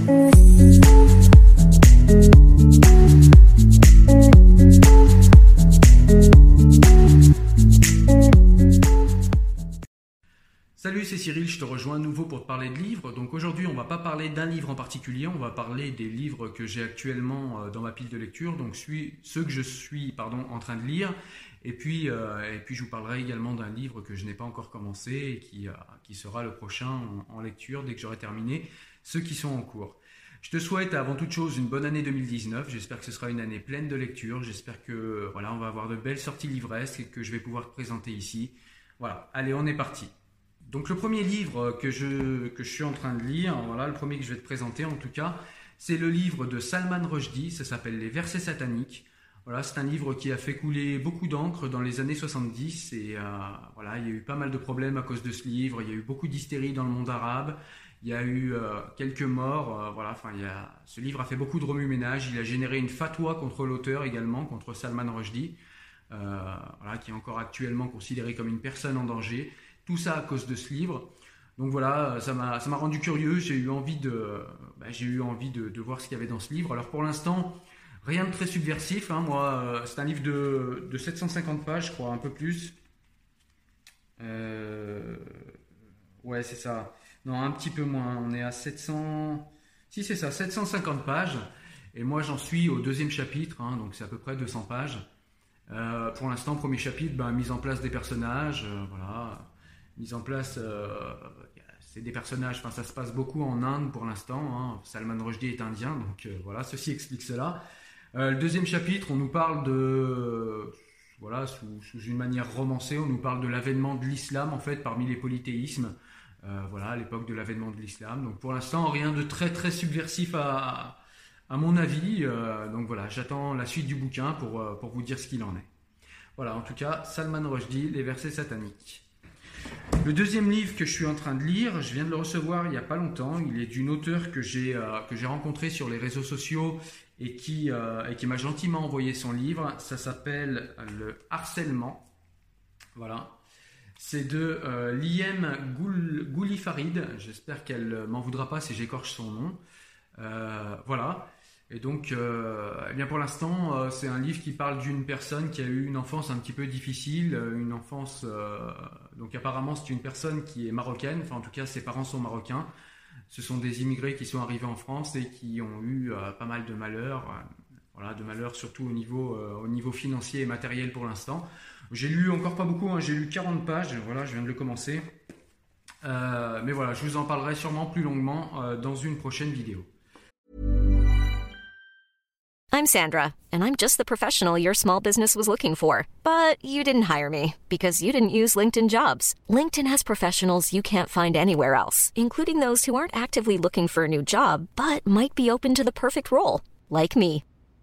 Salut, c'est Cyril, je te rejoins à nouveau pour te parler de livres. Donc aujourd'hui, on va pas parler d'un livre en particulier, on va parler des livres que j'ai actuellement euh, dans ma pile de lecture, donc ceux que je suis en train de lire. Et puis, euh, et puis je vous parlerai également d'un livre que je n'ai pas encore commencé et qui, euh, sera le prochain en lecture dès que j'aurai terminé ceux qui sont en cours. Je te souhaite avant toute chose une bonne année 2019. J'espère que ce sera une année pleine de lecture. J'espère que voilà, on va avoir de belles sorties livresques et que je vais pouvoir te présenter ici. Voilà, allez, on est parti. Donc le premier livre que je, que je suis en train de lire, voilà, le premier que je vais te présenter en tout cas, c'est le livre de Salman Rushdie, ça s'appelle Les versets sataniques. Voilà, c'est un livre qui a fait couler beaucoup d'encre dans les années 70 et euh, voilà, il y a eu pas mal de problèmes à cause de ce livre, il y a eu beaucoup d'hystérie dans le monde arabe, il y a eu euh, quelques morts, euh, voilà, enfin, ce livre a fait beaucoup de remue-ménage, il a généré une fatwa contre l'auteur également, contre Salman Rushdie, voilà, qui est encore actuellement considéré comme une personne en danger. Tout ça à cause de ce livre. Donc voilà, ça m'a, rendu curieux. J'ai eu envie de, bah, j'ai eu envie de, voir ce qu'il y avait dans ce livre. Alors pour l'instant, rien de très subversif. Hein, moi, euh, c'est un livre de, de, 750 pages, je crois, un peu plus. Euh, ouais, c'est ça. Non, un petit peu moins. On est à 700. Si c'est ça, 750 pages. Et moi, j'en suis au deuxième chapitre, hein, donc c'est à peu près 200 pages. Euh, pour l'instant, premier chapitre, ben, mise en place des personnages, euh, voilà mise en place. Euh, c'est des personnages, enfin ça se passe beaucoup en Inde pour l'instant. Hein. Salman Rushdie est indien, donc voilà, ceci explique cela. Le deuxième chapitre, on nous parle de, voilà, sous, sous, une manière romancée, on nous parle de l'avènement de l'islam en fait parmi les polythéismes. Euh, voilà, à l'époque de l'avènement de l'islam. Donc pour l'instant, rien de très très subversif à, à mon avis. Euh, donc voilà, j'attends la suite du bouquin pour, pour vous dire ce qu'il en est. Voilà, en tout cas, Salman Rushdie, les versets sataniques. Le deuxième livre que je suis en train de lire, je viens de le recevoir il n'y a pas longtemps. Il est d'une auteure que j'ai euh, j'ai rencontrée sur les réseaux sociaux et qui euh, et qui m'a gentiment envoyé son livre. Ça s'appelle Le harcèlement. Voilà. C'est de euh, Liem Goulifarid. J'espère qu'elle m'en voudra pas si j'écorche son nom. Euh, voilà. Et donc, euh, eh bien pour l'instant, euh, c'est un livre qui parle d'une personne qui a eu une enfance un petit peu difficile, euh, une enfance. Euh, donc apparemment, c'est une personne qui est marocaine. Enfin, en tout cas, ses parents sont marocains. Ce sont des immigrés qui sont arrivés en France et qui ont eu euh, pas mal de malheurs. Voilà, de malheurs surtout au niveau, au niveau financier et matériel pour l'instant. J'ai lu encore pas beaucoup. Hein, J'ai lu 40 pages. Voilà, je viens de le commencer. mais voilà, je vous en parlerai sûrement plus longuement dans une prochaine vidéo. I'm Sandra, and I'm just the professional your small business was looking for. But you didn't hire me because you didn't use LinkedIn jobs. LinkedIn has professionals you can't find anywhere else, including those who aren't actively looking for a new job but might be open to the perfect role, like me.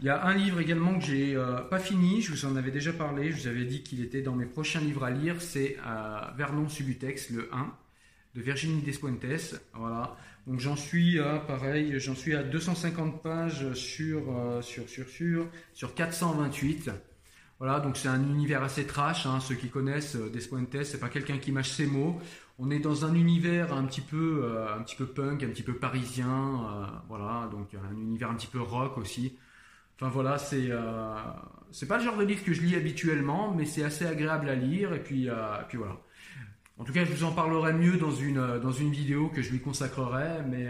Il y a un livre également que j'ai euh, pas fini, je vous en avais déjà parlé, je vous avais dit qu'il était dans mes prochains livres à lire, c'est euh, Vernon Subutex, le 1, de Virginie Despuentes. Voilà. Donc j'en suis à, pareil, j'en suis à 250 pages sur, euh, sur, sur, sur, sur 428. Voilà, donc c'est un univers assez trash, hein, ceux qui connaissent Despuentes, c'est pas quelqu'un qui mâche ses mots. On est dans un univers un petit peu, un petit peu punk, un petit peu parisien, voilà, donc un univers un petit peu rock aussi. Enfin voilà, c'est euh, c'est pas le genre de livre que je lis habituellement, mais c'est assez agréable à lire et puis euh, puis voilà. En tout cas, je vous en parlerai mieux dans une euh, dans une vidéo que je lui consacrerai, mais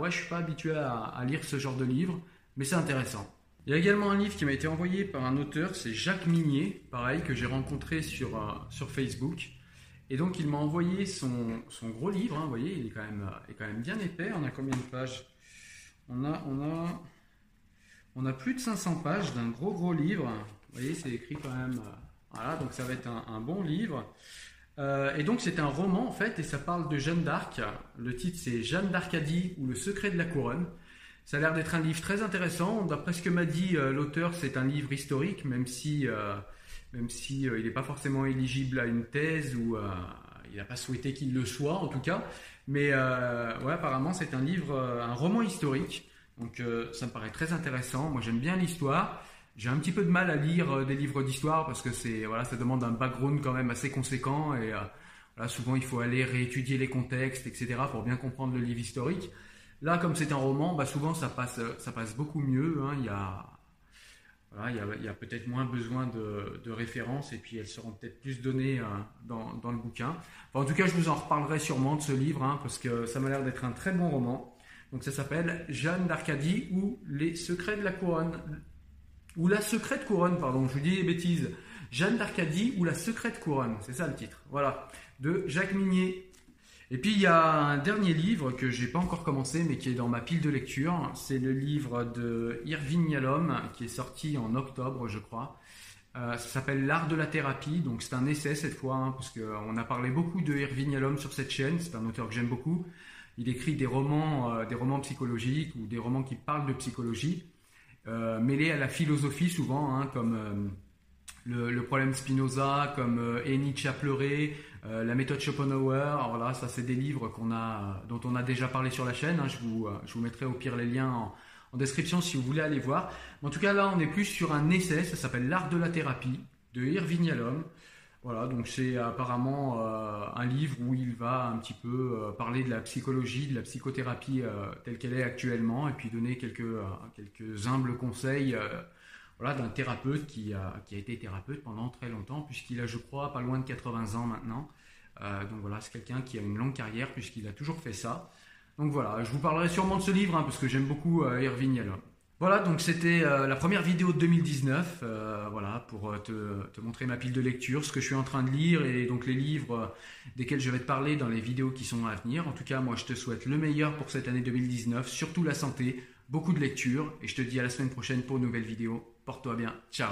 ouais, je suis pas habitué à, lire ce genre de livre, mais c'est intéressant. Il y a également un livre qui m'a été envoyé par un auteur, c'est Jacques Minier, pareil que j'ai rencontré sur sur Facebook. Et donc il m'a envoyé son, son gros livre, hein, vous voyez, il est quand même est quand même bien épais. On a combien de pages? On a on a on a plus de 500 pages d'un gros gros livre. Vous voyez, c'est écrit quand même. euh, Voilà, donc ça va être un, bon livre. Euh, et donc c'est un roman en fait, et ça parle de Jeanne d'Arc. Le titre c'est Jeanne d'Arcadie ou le secret de la couronne. Ça a l'air d'être un livre très intéressant. D'après ce que m'a dit euh, l'auteur, c'est un livre historique, même si, même si il n'est pas forcément éligible à une thèse ou il n'a pas souhaité qu'il le soit en tout cas. Mais ouais, apparemment c'est un livre, un roman historique. Donc euh, ça me paraît très intéressant. Moi j'aime bien l'histoire. J'ai un petit peu de mal à lire euh, des livres d'histoire parce que c'est voilà, ça demande un background quand même assez conséquent et euh, voilà, souvent il faut aller réétudier les contextes, etc. pour bien comprendre le livre historique. Là, comme c'est un roman, bah, souvent ça passe, ça passe beaucoup mieux. hein. Il y a, voilà, il y a, peut-être moins besoin de, références et puis elles seront peut-être plus données dans, dans le bouquin. En tout cas, je vous en reparlerai sûrement de ce livre hein, parce que ça m'a l'air d'être un très bon roman. Donc ça s'appelle Jeanne d'Arcadie ou Les secrets de la couronne. Ou La secrète couronne, pardon, je vous dis des bêtises. Jeanne d'Arcadie ou La secrète couronne, c'est ça le titre. Voilà, de Jacques Minier. Et puis il y a un dernier livre que j'ai pas encore commencé mais qui est dans ma pile de lecture. C'est le livre de Irving Yalom qui est sorti en octobre, je crois. Euh, ça s'appelle L'art de la thérapie, donc c'est un essai cette fois, hein, parce qu'on a parlé beaucoup de Irving Yalom sur cette chaîne. C'est un auteur que j'aime beaucoup. Il écrit des romans, euh, des romans psychologiques ou des romans qui parlent de psychologie, euh, mêlés à la philosophie souvent, hein, comme euh, le, le problème Spinoza, comme Et Nietzsche a pleuré, la méthode Schopenhauer. Alors là, ça c'est des livres dont on a déjà parlé sur la chaîne. hein. Je vous, mettrai au pire les liens en, en description si vous voulez aller voir. En tout cas, là, on est plus sur un essai. Ça s'appelle L'art de la thérapie de Irving Yalom. Voilà, donc c'est apparemment euh, un livre où il va un petit peu euh, parler de la psychologie, de la psychothérapie euh, telle qu'elle est actuellement, et puis donner quelques, humbles conseils voilà, d'un thérapeute qui a, été thérapeute pendant très longtemps, puisqu'il a, je crois, pas loin de 80 ans maintenant. Donc voilà, c'est quelqu'un qui a une longue carrière, puisqu'il a toujours fait ça. Donc voilà, je vous parlerai sûrement de ce livre, hein, parce que j'aime beaucoup Irving Yalom. Voilà, donc c'était euh, la première vidéo de 2019, euh, voilà, pour euh, te, montrer ma pile de lecture, ce que je suis en train de lire et donc les livres desquels je vais te parler dans les vidéos qui sont à venir. En tout cas, moi je te souhaite le meilleur pour cette année 2019, surtout la santé, beaucoup de lecture et je te dis à la semaine prochaine pour une nouvelle vidéo. Porte-toi bien, ciao